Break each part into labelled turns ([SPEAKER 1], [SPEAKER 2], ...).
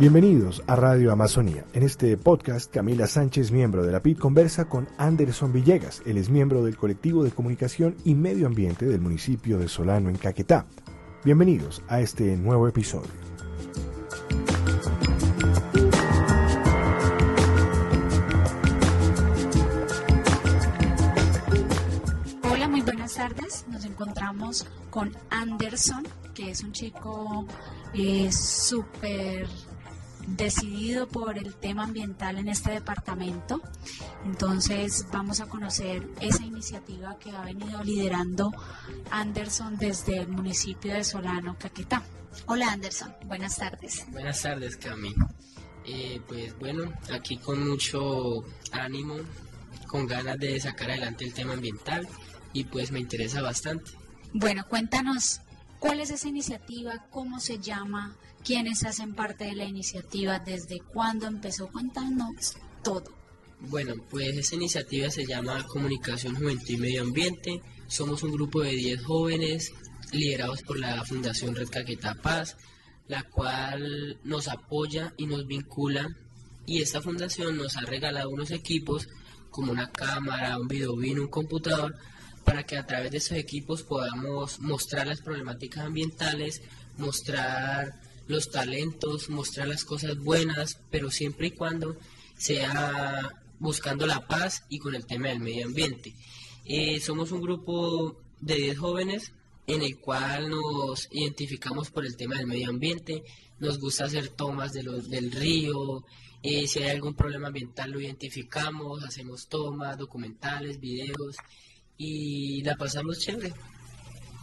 [SPEAKER 1] Bienvenidos a Radio Amazonía. En este podcast, Camila Sánchez, miembro de la PIT, conversa con Anderson Villegas. Él es miembro del colectivo de comunicación y medio ambiente del municipio de Solano, en Caquetá. Bienvenidos a este nuevo episodio.
[SPEAKER 2] Hola, muy buenas tardes. Nos encontramos con Anderson, que es un chico eh, súper decidido por el tema ambiental en este departamento. Entonces vamos a conocer esa iniciativa que ha venido liderando Anderson desde el municipio de Solano, Caquetá. Hola Anderson, buenas tardes.
[SPEAKER 3] Buenas tardes Cami. Eh, pues bueno, aquí con mucho ánimo, con ganas de sacar adelante el tema ambiental y pues me interesa bastante.
[SPEAKER 2] Bueno, cuéntanos cuál es esa iniciativa, cómo se llama, quiénes hacen parte de la iniciativa, desde cuándo empezó, cuéntanos todo.
[SPEAKER 3] Bueno, pues esta iniciativa se llama Comunicación, Juventud y Medio Ambiente. Somos un grupo de 10 jóvenes liderados por la Fundación Red Caquetá Paz, la cual nos apoya y nos vincula. Y esta fundación nos ha regalado unos equipos como una cámara, un videobino, un computador, para que a través de esos equipos podamos mostrar las problemáticas ambientales, mostrar los talentos, mostrar las cosas buenas, pero siempre y cuando sea buscando la paz y con el tema del medio ambiente. Eh, somos un grupo de 10 jóvenes en el cual nos identificamos por el tema del medio ambiente, nos gusta hacer tomas de los, del río, eh, si hay algún problema ambiental lo identificamos, hacemos tomas, documentales, videos y la pasamos chévere.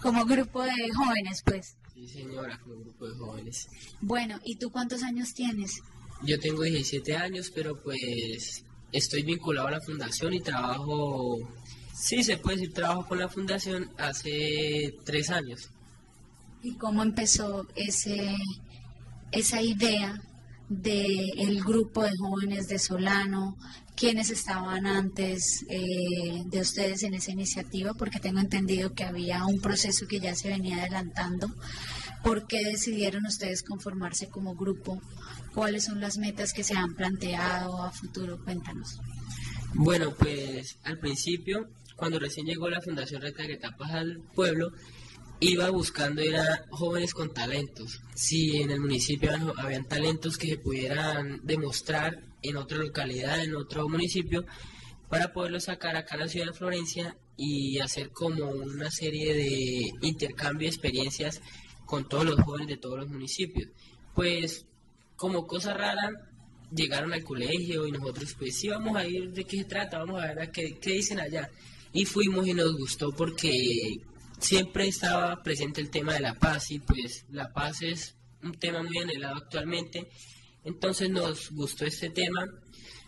[SPEAKER 2] Como grupo de jóvenes, pues.
[SPEAKER 3] Sí, señora, como grupo de jóvenes.
[SPEAKER 2] Bueno, ¿y tú cuántos años tienes?
[SPEAKER 3] Yo tengo 17 años, pero pues estoy vinculado a la fundación y trabajo, sí se puede decir, trabajo con la fundación hace tres años.
[SPEAKER 2] ¿Y cómo empezó ese, esa idea del grupo de jóvenes de Solano? ¿Quiénes estaban antes eh, de ustedes en esa iniciativa? Porque tengo entendido que había un proceso que ya se venía adelantando. ¿Por qué decidieron ustedes conformarse como grupo? ¿Cuáles son las metas que se han planteado a futuro? Cuéntanos.
[SPEAKER 3] Bueno, pues al principio, cuando recién llegó la Fundación Red Tapas al pueblo, iba buscando era jóvenes con talentos. Si en el municipio habían talentos que se pudieran demostrar en otra localidad, en otro municipio, para poderlo sacar acá a la ciudad de Florencia y hacer como una serie de intercambio de experiencias con todos los jóvenes de todos los municipios. Pues como cosa rara, llegaron al colegio y nosotros pues sí vamos a ir de qué se trata, vamos a ver qué, qué dicen allá. Y fuimos y nos gustó porque siempre estaba presente el tema de la paz y pues la paz es un tema muy anhelado actualmente. Entonces nos gustó este tema,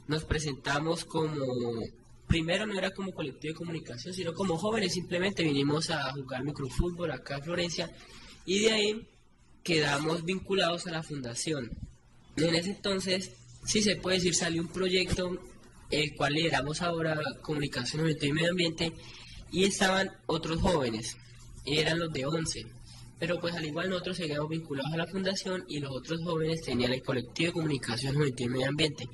[SPEAKER 3] nos presentamos como, primero no era como colectivo de comunicación, sino como jóvenes, simplemente vinimos a jugar microfútbol acá en Florencia y de ahí quedamos vinculados a la fundación. En ese entonces, si se puede decir, salió un proyecto el cual lideramos ahora, Comunicación y Medio Ambiente, y estaban otros jóvenes, eran los de 11. Pero pues al igual nosotros seguíamos vinculados a la fundación y los otros jóvenes tenían el colectivo de comunicación juvenil y medio ambiente.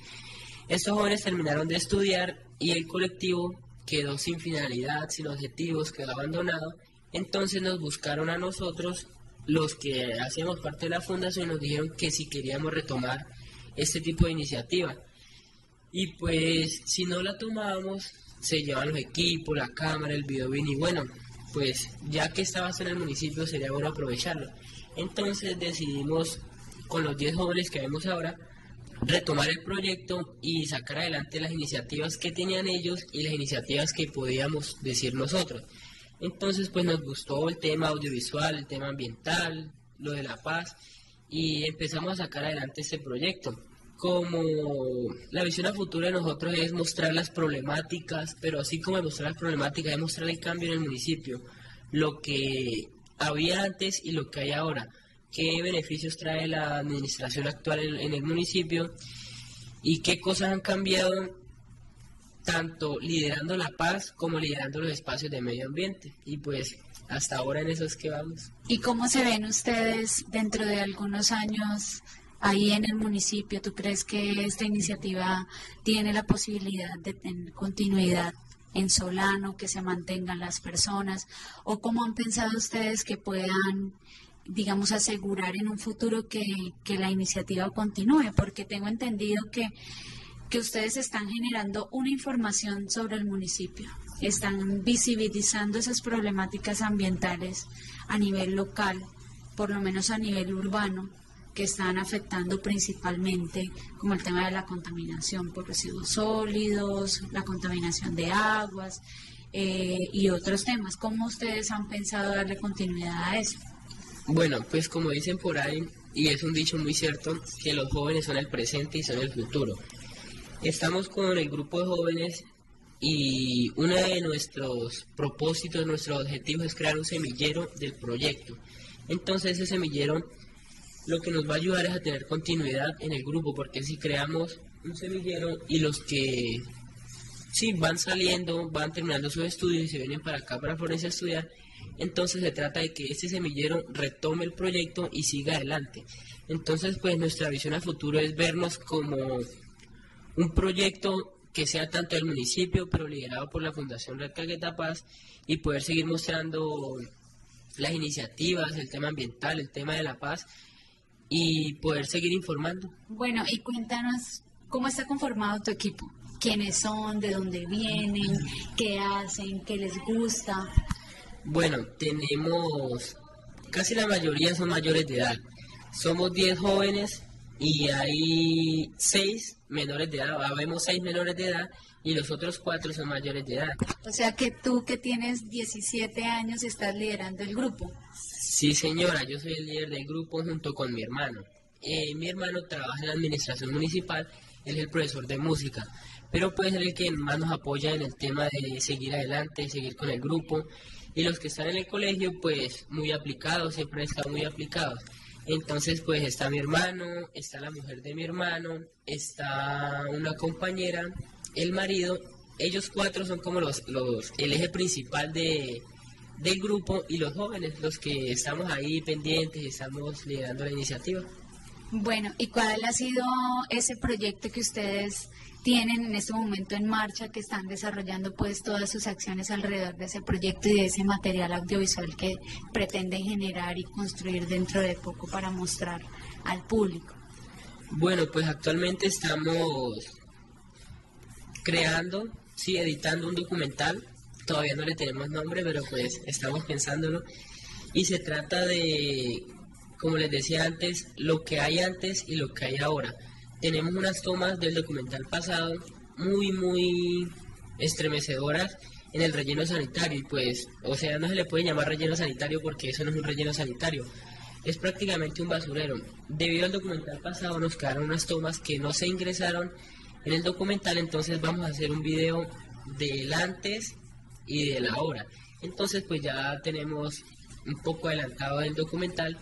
[SPEAKER 3] Estos jóvenes terminaron de estudiar y el colectivo quedó sin finalidad, sin objetivos, quedó abandonado. Entonces nos buscaron a nosotros, los que hacíamos parte de la fundación, y nos dijeron que si queríamos retomar este tipo de iniciativa. Y pues si no la tomábamos, se llevan los equipos, la cámara, el video y bueno, pues ya que estabas en el municipio sería bueno aprovecharlo. Entonces decidimos con los 10 jóvenes que vemos ahora retomar el proyecto y sacar adelante las iniciativas que tenían ellos y las iniciativas que podíamos decir nosotros. Entonces pues nos gustó el tema audiovisual, el tema ambiental, lo de la paz y empezamos a sacar adelante este proyecto como la visión a futuro de nosotros es mostrar las problemáticas, pero así como mostrar las problemáticas, es mostrar el cambio en el municipio, lo que había antes y lo que hay ahora, qué beneficios trae la administración actual en, el municipio y qué cosas han cambiado tanto liderando la paz como liderando los espacios de medio ambiente. Y pues hasta ahora en eso es que vamos.
[SPEAKER 2] ¿Y cómo se ven ustedes dentro de algunos años ahí en el municipio? ¿Tú crees que esta iniciativa tiene la posibilidad de tener continuidad en Solano, que se mantengan las personas? ¿O cómo han pensado ustedes que puedan, digamos, asegurar en un futuro que, que la iniciativa continúe? Porque tengo entendido que, que ustedes están generando una información sobre el municipio, están visibilizando esas problemáticas ambientales a nivel local, por lo menos a nivel urbano que están afectando principalmente, como el tema de la contaminación por residuos sólidos, la contaminación de aguas eh, y otros temas. ¿Cómo ustedes han pensado darle continuidad a eso?
[SPEAKER 3] Bueno, pues como dicen por ahí, y es un dicho muy cierto, que los jóvenes son el presente y son el futuro. Estamos con el grupo de jóvenes y uno de nuestros propósitos, nuestros objetivos es crear un semillero del proyecto. Entonces ese semillero lo que nos va a ayudar es a tener continuidad en el grupo, porque si creamos un semillero y los que sí van saliendo, van terminando sus estudios y se vienen para acá, para Florencia a estudiar, entonces se trata de que este semillero retome el proyecto y siga adelante. Entonces, pues nuestra visión a futuro es vernos como un proyecto que sea tanto del municipio, pero liderado por la Fundación Red Cagueta Paz, y poder seguir mostrando las iniciativas, el tema ambiental, el tema de la paz, y poder seguir informando.
[SPEAKER 2] Bueno, y cuéntanos cómo está conformado tu equipo. ¿Quiénes son? ¿De dónde vienen? ¿Qué hacen? ¿Qué les gusta?
[SPEAKER 3] Bueno, tenemos, casi la mayoría son mayores de edad. Somos 10 jóvenes y hay 6 menores de edad. Habemos 6 menores de edad y los otros 4 son mayores de edad.
[SPEAKER 2] O sea que tú que tienes 17 años estás liderando el grupo.
[SPEAKER 3] Sí, señora, yo soy el líder del grupo junto con mi hermano. Eh, mi hermano trabaja en la administración municipal, él es el profesor de música, pero puede ser el que más nos apoya en el tema de seguir adelante, seguir con el grupo. Y los que están en el colegio, pues muy aplicados, siempre estado muy aplicados. Entonces, pues está mi hermano, está la mujer de mi hermano, está una compañera, el marido. Ellos cuatro son como los, los el eje principal de, del grupo y los jóvenes, los que estamos ahí pendientes y estamos liderando la iniciativa.
[SPEAKER 2] Bueno, ¿y cuál ha sido ese proyecto que ustedes tienen en este momento en marcha, que están desarrollando pues todas sus acciones alrededor de ese proyecto y de ese material audiovisual que pretenden generar y construir dentro de poco para mostrar al público?
[SPEAKER 3] Bueno, pues actualmente estamos creando, sí, editando un documental todavía no le tenemos nombre, pero pues estamos pensándolo. Y se trata de, como les decía antes, lo que hay antes y lo que hay ahora. Tenemos unas tomas del documental pasado muy, muy estremecedoras en el relleno sanitario y pues, o sea, no se le puede llamar relleno sanitario porque eso no es un relleno sanitario, es prácticamente un basurero. Debido al documental pasado nos quedaron unas tomas que no se ingresaron en el documental, entonces vamos a hacer un video del antes y de la hora. Entonces pues ya tenemos un poco adelantado el documental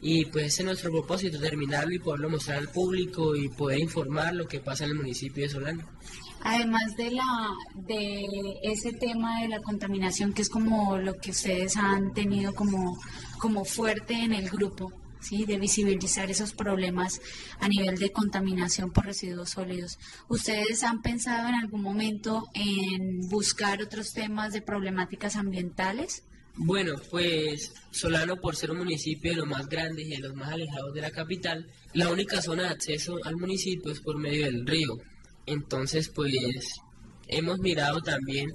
[SPEAKER 3] y pues ese es nuestro propósito, terminarlo y poderlo mostrar al público y poder informar lo que pasa en el municipio de Solano.
[SPEAKER 2] Además de la de ese tema de la contaminación que es como lo que ustedes han tenido como como fuerte en el grupo, ¿sí? de visibilizar esos problemas a nivel de contaminación por residuos sólidos. ¿Ustedes han pensado en algún momento en buscar otros temas de problemáticas ambientales?
[SPEAKER 3] Bueno, pues Solano, por ser un municipio de los más grandes y de los más alejados de la capital, la única zona de acceso al municipio es por medio del río. Entonces, pues hemos mirado también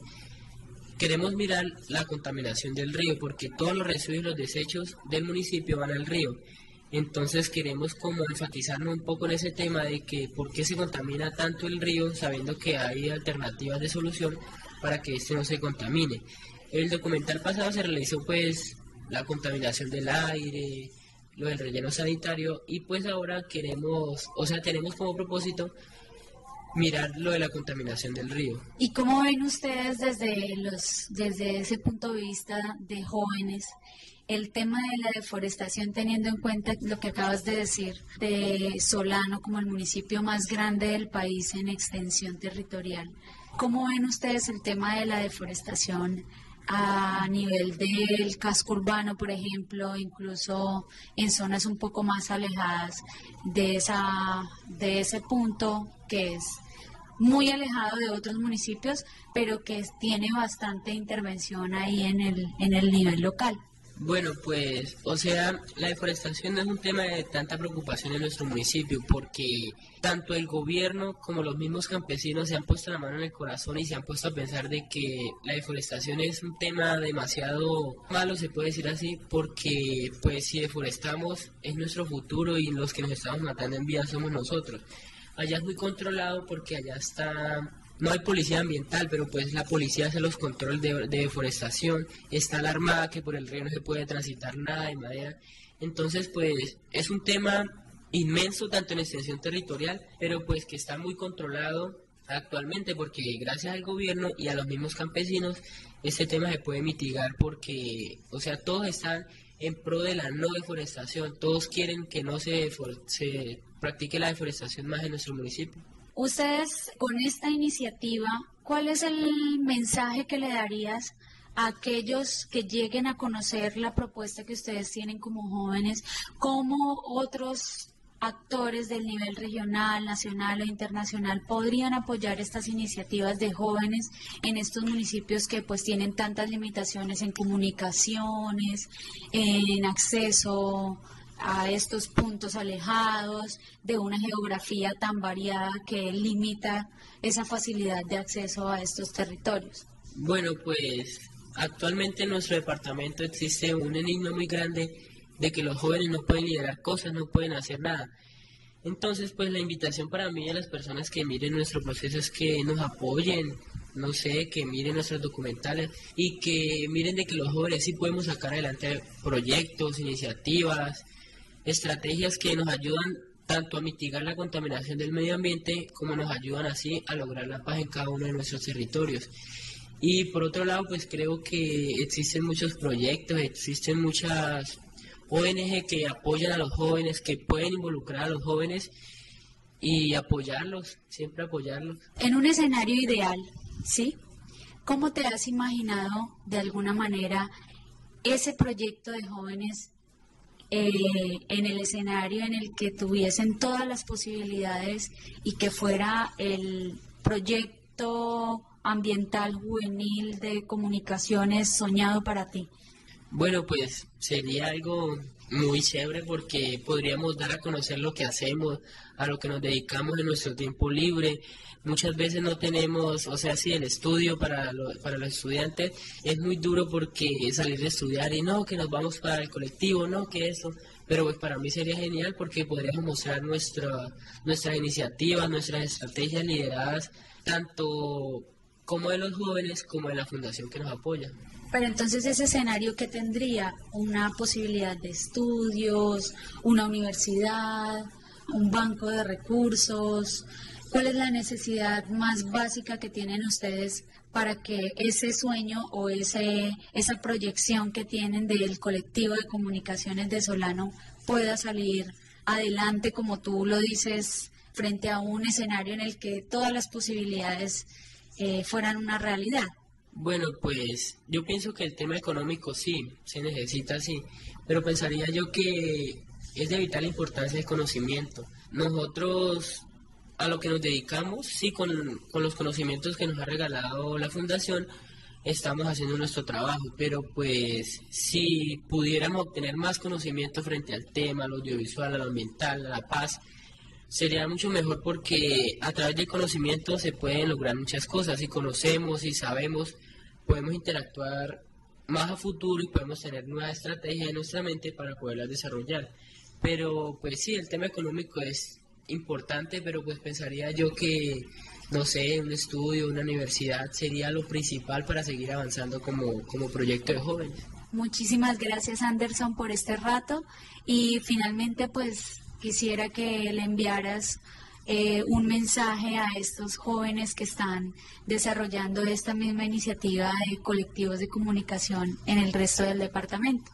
[SPEAKER 3] Queremos mirar la contaminación del río porque todos los residuos y los desechos del municipio van al río. Entonces queremos como enfatizarnos un poco en ese tema de que por qué se contamina tanto el río sabiendo que hay alternativas de solución para que este no se contamine. El documental pasado se realizó pues la contaminación del aire, lo del relleno sanitario y pues ahora queremos, o sea, tenemos como propósito mirar lo de la contaminación del río.
[SPEAKER 2] ¿Y cómo ven ustedes desde, los, desde ese punto de vista de jóvenes el tema de la deforestación teniendo en cuenta lo que acabas de decir de Solano como el municipio más grande del país en extensión territorial? ¿Cómo ven ustedes el tema de la deforestación a nivel del casco urbano, por ejemplo, incluso en zonas un poco más alejadas de, esa, de ese punto que es muy alejado de otros municipios, pero que tiene bastante intervención ahí en el, en el nivel local.
[SPEAKER 3] Bueno, pues, o sea, la deforestación no es un tema de tanta preocupación en nuestro municipio porque tanto el gobierno como los mismos campesinos se han puesto la mano en el corazón y se han puesto a pensar de que la deforestación es un tema demasiado malo, se puede decir así, porque pues si deforestamos es nuestro futuro y los que nos estamos matando en vida somos nosotros. Allá es muy controlado porque allá está no hay policía ambiental, pero pues la policía hace los controles de, deforestación, está la armada que por el río no se puede transitar nada de madera. Entonces, pues es un tema inmenso tanto en extensión territorial, pero pues que está muy controlado actualmente porque gracias al gobierno y a los mismos campesinos este tema se puede mitigar porque, o sea, todos están en pro de la no deforestación, todos quieren que no se, se practique la deforestación más en nuestro municipio.
[SPEAKER 2] Ustedes, con esta iniciativa, ¿cuál es el mensaje que le darías a aquellos que lleguen a conocer la propuesta que ustedes tienen como jóvenes, como otros actores del nivel regional, nacional o internacional podrían apoyar estas iniciativas de jóvenes en estos municipios que pues tienen tantas limitaciones en comunicaciones, en acceso a estos puntos alejados de una geografía tan variada que limita esa facilidad de acceso a estos territorios?
[SPEAKER 3] Bueno, pues actualmente en nuestro departamento existe un enigma muy grande de que los jóvenes no pueden liderar cosas, no pueden hacer nada. Entonces, pues la invitación para mí a las personas que miren nuestro proceso es que nos apoyen, no sé, que miren nuestros documentales y que miren de que los jóvenes sí podemos sacar adelante proyectos, iniciativas, estrategias que nos ayudan tanto a mitigar la contaminación del medio ambiente como nos ayudan así a lograr la paz en cada uno de nuestros territorios. Y por otro lado, pues creo que existen muchos proyectos, existen muchas ONG que apoyan a los jóvenes, que pueden involucrar a los jóvenes y apoyarlos, siempre apoyarlos.
[SPEAKER 2] En un escenario ideal, ¿sí? ¿Cómo te has imaginado de alguna manera ese proyecto de jóvenes eh, en el escenario en el que tuviesen todas las posibilidades y que fuera el proyecto ambiental juvenil de comunicaciones soñado para ti?
[SPEAKER 3] Bueno, pues sería algo muy chévere porque podríamos dar a conocer lo que hacemos, a lo que nos dedicamos en nuestro tiempo libre. Muchas veces no tenemos, o sea, si el estudio para, para los estudiantes es muy duro porque salir de estudiar y no, que nos vamos para el colectivo, no, que eso. Pero pues para mí sería genial porque podríamos mostrar nuestra, nuestras iniciativas, nuestras estrategias lideradas, tanto como de los jóvenes como de la fundación que nos apoya.
[SPEAKER 2] Pero entonces ese escenario que tendría una posibilidad de estudios, una universidad, un banco de recursos, ¿cuál es la necesidad más básica que tienen ustedes para que ese sueño o ese, esa proyección que tienen del colectivo de comunicaciones de Solano pueda salir adelante, como tú lo dices, frente a un escenario en el que todas las posibilidades eh, fueran una realidad?
[SPEAKER 3] Bueno, pues yo pienso que el tema económico sí, se necesita sí, pero pensaría yo que es de vital importancia el conocimiento. Nosotros a lo que nos dedicamos, sí, con, los conocimientos que nos ha regalado la fundación, estamos haciendo nuestro trabajo, pero pues si pudiéramos obtener más conocimiento frente al tema, al audiovisual, al ambiental, a la paz, sería mucho mejor porque a través del conocimiento se pueden lograr muchas cosas. Si conocemos y sabemos, podemos interactuar más a futuro y podemos tener nuevas estrategias en nuestra mente para poderlas desarrollar. Pero pues sí, el tema económico es importante, pero pues pensaría yo que, no sé, un estudio, una universidad sería lo principal para seguir avanzando como, como proyecto de jóvenes.
[SPEAKER 2] Muchísimas gracias Anderson por este rato y finalmente pues quisiera que le enviaras eh, un mensaje a estos jóvenes que están desarrollando esta misma iniciativa de colectivos de comunicación en el resto del departamento.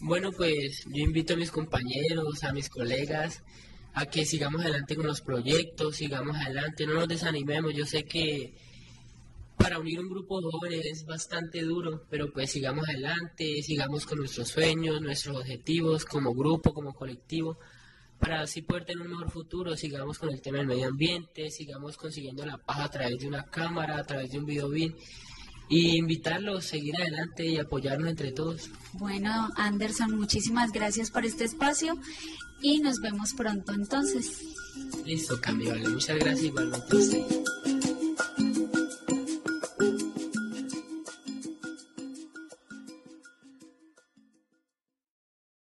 [SPEAKER 3] Bueno, pues yo invito a mis compañeros, a mis colegas, a que sigamos adelante con los proyectos, sigamos adelante, no nos desanimemos. Yo sé que para unir un grupo de jóvenes es bastante duro, pero pues sigamos adelante, sigamos con nuestros sueños, nuestros objetivos como grupo, como colectivo, para así poder tener un mejor futuro, sigamos con el tema del medio ambiente, sigamos consiguiendo la paz a través de una cámara, a través de un video bien y invitarlos a seguir adelante y apoyarnos entre todos.
[SPEAKER 2] Bueno, Anderson, muchísimas gracias por este espacio y nos vemos pronto entonces.
[SPEAKER 3] Listo, cambio, vale. Muchas gracias igualmente